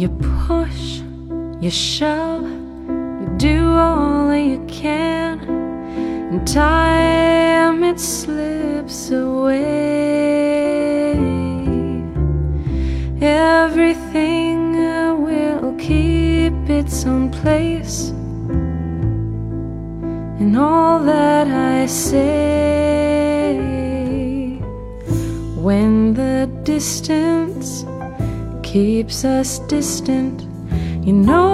You push, you shove, you do all you can, and time it slips away. Everything will keep its own place, and all that I say when the distance keeps us distant. You know,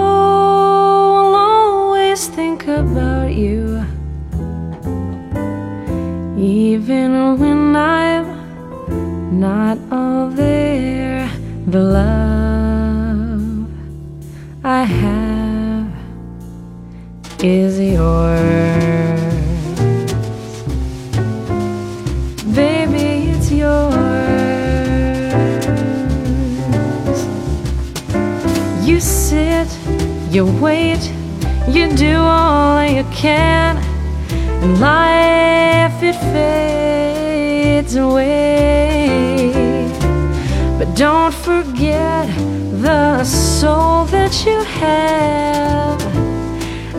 I'll always think about you, even when I'm not all there. The love I have is yours. You sit, you wait, you do all you can, and life it fades away. But don't forget the soul that you have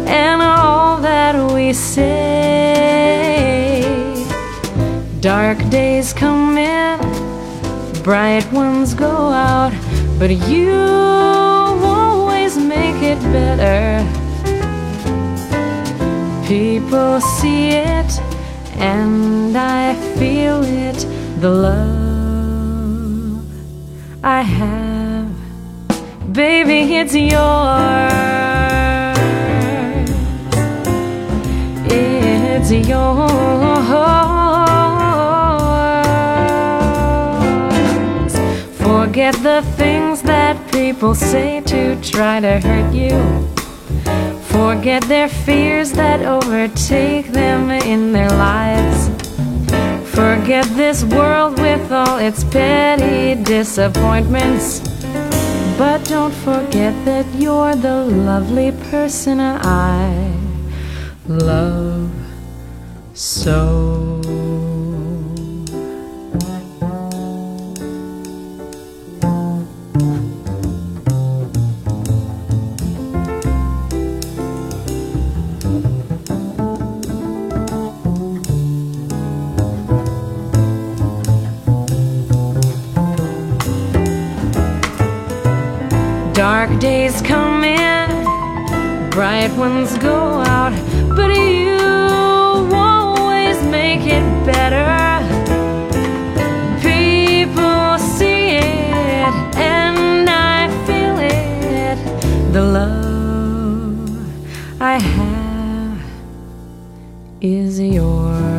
and all that we say. Dark days come in, bright ones go out, but you it better. People see it, and I feel it the love I have. Baby, it's yours. It's yours. Forget the things that people say to try to hurt you. Forget their fears that overtake them in their lives. Forget this world with all its petty disappointments. But don't forget that you're the lovely person I love so. Dark days come in, bright ones go out, but you always make it better. People see it, and I feel it. The love I have is yours.